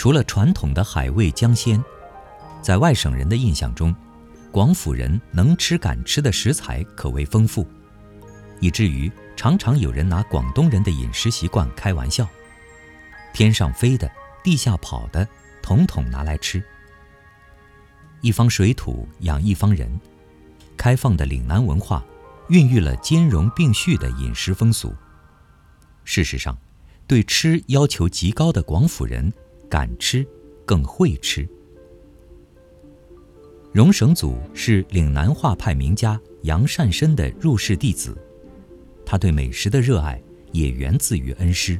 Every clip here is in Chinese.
除了传统的海味江鲜，在外省人的印象中，广府人能吃敢吃的食材可谓丰富，以至于常常有人拿广东人的饮食习惯开玩笑：天上飞的，地下跑的，统统拿来吃。一方水土养一方人，开放的岭南文化，孕育了兼容并蓄的饮食风俗。事实上，对吃要求极高的广府人。敢吃，更会吃。荣省祖是岭南画派名家杨善深的入室弟子，他对美食的热爱也源自于恩师。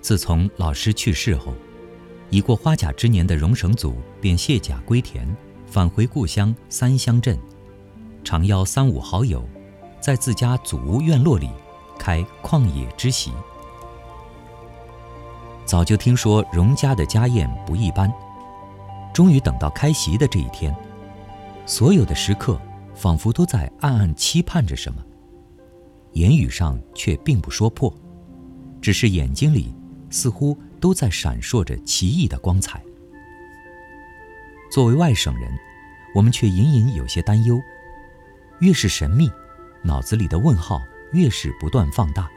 自从老师去世后，已过花甲之年的荣省祖便卸甲归田，返回故乡三乡镇，常邀三五好友，在自家祖屋院落里开旷野之席。早就听说荣家的家宴不一般，终于等到开席的这一天，所有的食客仿佛都在暗暗期盼着什么，言语上却并不说破，只是眼睛里似乎都在闪烁着奇异的光彩。作为外省人，我们却隐隐有些担忧，越是神秘，脑子里的问号越是不断放大，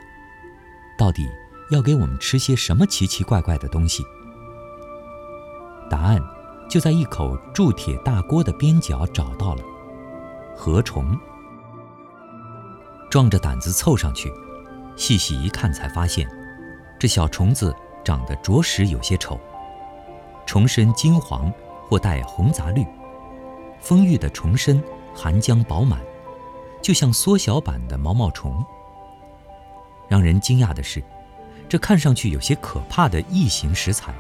到底？要给我们吃些什么奇奇怪怪的东西？答案就在一口铸铁大锅的边角找到了。河虫。壮着胆子凑上去，细细一看，才发现这小虫子长得着实有些丑。虫身金黄或带红杂绿，丰腴的虫身含浆饱满，就像缩小版的毛毛虫。让人惊讶的是。这看上去有些可怕的异形食材，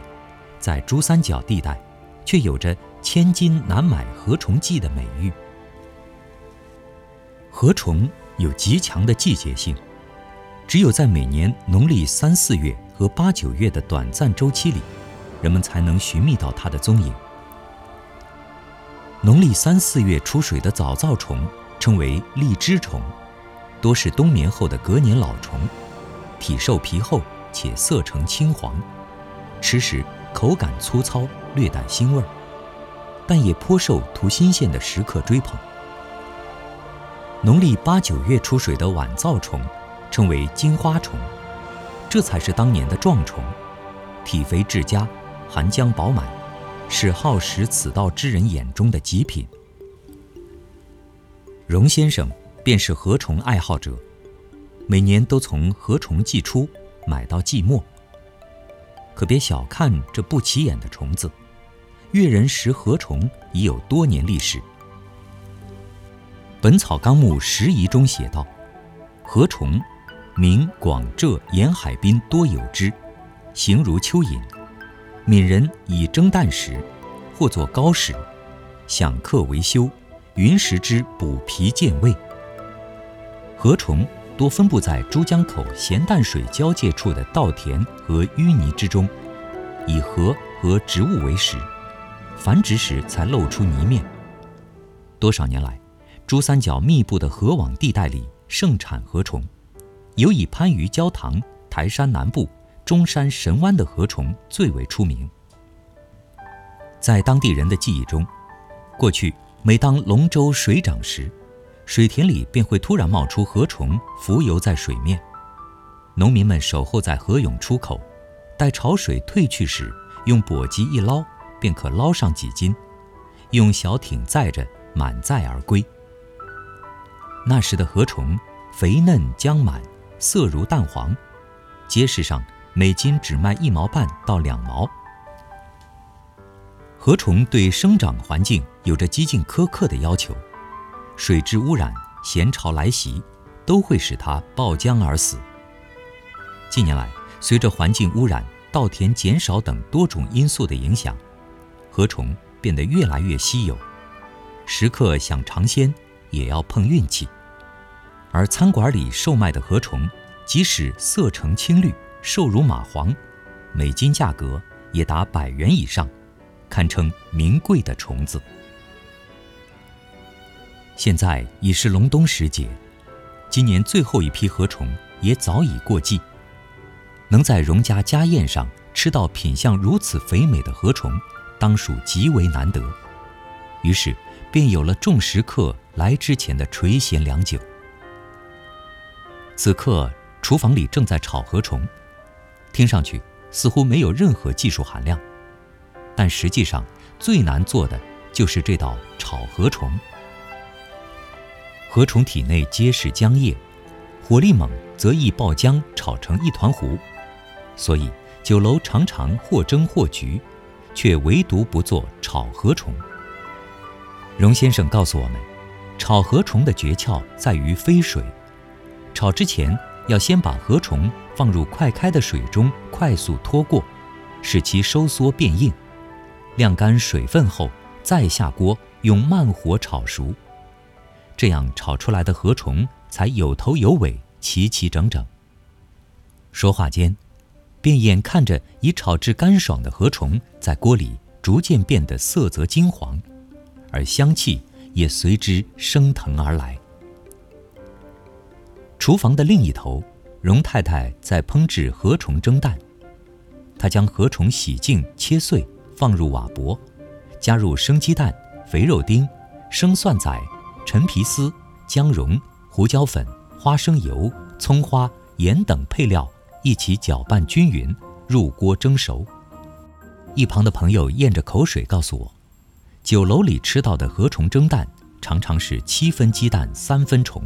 在珠三角地带，却有着“千金难买河虫记”的美誉。河虫有极强的季节性，只有在每年农历三四月和八九月的短暂周期里，人们才能寻觅到它的踪影。农历三四月出水的早造虫称为荔枝虫，多是冬眠后的隔年老虫，体瘦皮厚。且色呈青黄，吃时口感粗糙，略带腥味儿，但也颇受图新鲜的食客追捧。农历八九月出水的晚造虫，称为金花虫，这才是当年的壮虫，体肥质佳，含浆饱满，是好食此道之人眼中的极品。荣先生便是禾虫爱好者，每年都从禾虫季出。买到寂寞，可别小看这不起眼的虫子。越人食禾虫已有多年历史，《本草纲目拾遗》中写道：“禾虫，名广浙沿海滨多有之，形如蚯蚓。闽人以蒸蛋食，或作糕食，享客为修，云食之补脾健胃。禾虫。”多分布在珠江口咸淡水交界处的稻田和淤泥之中，以禾和植物为食，繁殖时才露出泥面。多少年来，珠三角密布的河网地带里盛产河虫，尤以番禺焦塘、台山南部、中山神湾的河虫最为出名。在当地人的记忆中，过去每当龙舟水涨时，水田里便会突然冒出禾虫，浮游在水面。农民们守候在河涌出口，待潮水退去时，用簸箕一捞，便可捞上几斤，用小艇载着满载而归。那时的禾虫肥嫩浆满，色如蛋黄，街市上每斤只卖一毛半到两毛。禾虫对生长环境有着极尽苛刻的要求。水质污染、咸潮来袭，都会使它爆浆而死。近年来，随着环境污染、稻田减少等多种因素的影响，河虫变得越来越稀有。食客想尝鲜，也要碰运气。而餐馆里售卖的河虫，即使色呈青绿、瘦如蚂蟥，每斤价格也达百元以上，堪称名贵的虫子。现在已是隆冬时节，今年最后一批禾虫也早已过季。能在荣家家宴上吃到品相如此肥美的河虫，当属极为难得。于是，便有了众食客来之前的垂涎良久。此刻，厨房里正在炒河虫，听上去似乎没有任何技术含量，但实际上最难做的就是这道炒河虫。河虫体内皆是浆液，火力猛则易爆浆，炒成一团糊，所以酒楼常常或蒸或焗，却唯独不做炒河虫。荣先生告诉我们，炒河虫的诀窍在于飞水。炒之前要先把河虫放入快开的水中，快速拖过，使其收缩变硬，晾干水分后再下锅用慢火炒熟，这样炒出来的河虫才有头有尾、齐齐整整。说话间，便眼看着已炒至干爽的河虫在锅里逐渐变得色泽金黄，而香气也随之升腾而来。厨房的另一头，荣太太在烹制河虫蒸蛋。她将河虫洗净切碎，放入瓦钵，加入生鸡蛋、肥肉丁、生蒜仔、陈皮丝、姜蓉、胡椒粉、花生油、葱花、盐等配料一起搅拌均匀，入锅蒸熟。一旁的朋友咽着口水告诉我，酒楼里吃到的河虫蒸蛋常常是七分鸡蛋三分虫。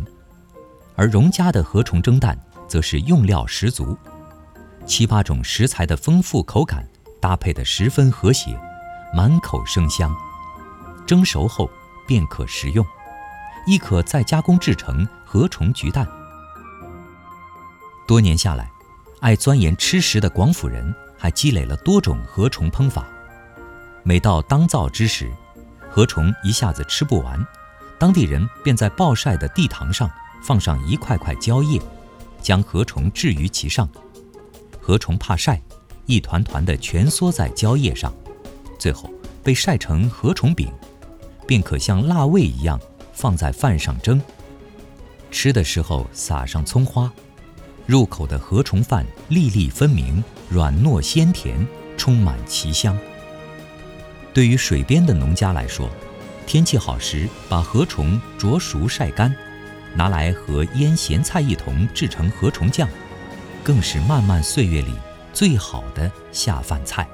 而荣家的河虫蒸蛋，则是用料十足，七八种食材的丰富口感搭配得十分和谐，满口生香。蒸熟后便可食用，亦可再加工制成河虫焗蛋。多年下来，爱钻研吃食的广府人还积累了多种河虫烹法。每到当造之时，河虫一下子吃不完，当地人便在暴晒的地堂上。放上一块块蕉叶，将河虫置于其上。河虫怕晒，一团团的蜷缩在蕉叶上，最后被晒成河虫饼，便可像腊味一样放在饭上蒸。吃的时候撒上葱花，入口的河虫饭粒粒分明，软糯鲜甜，充满奇香。对于水边的农家来说，天气好时把河虫灼熟晒干。拿来和腌咸菜一同制成河虫酱，更是漫漫岁月里最好的下饭菜。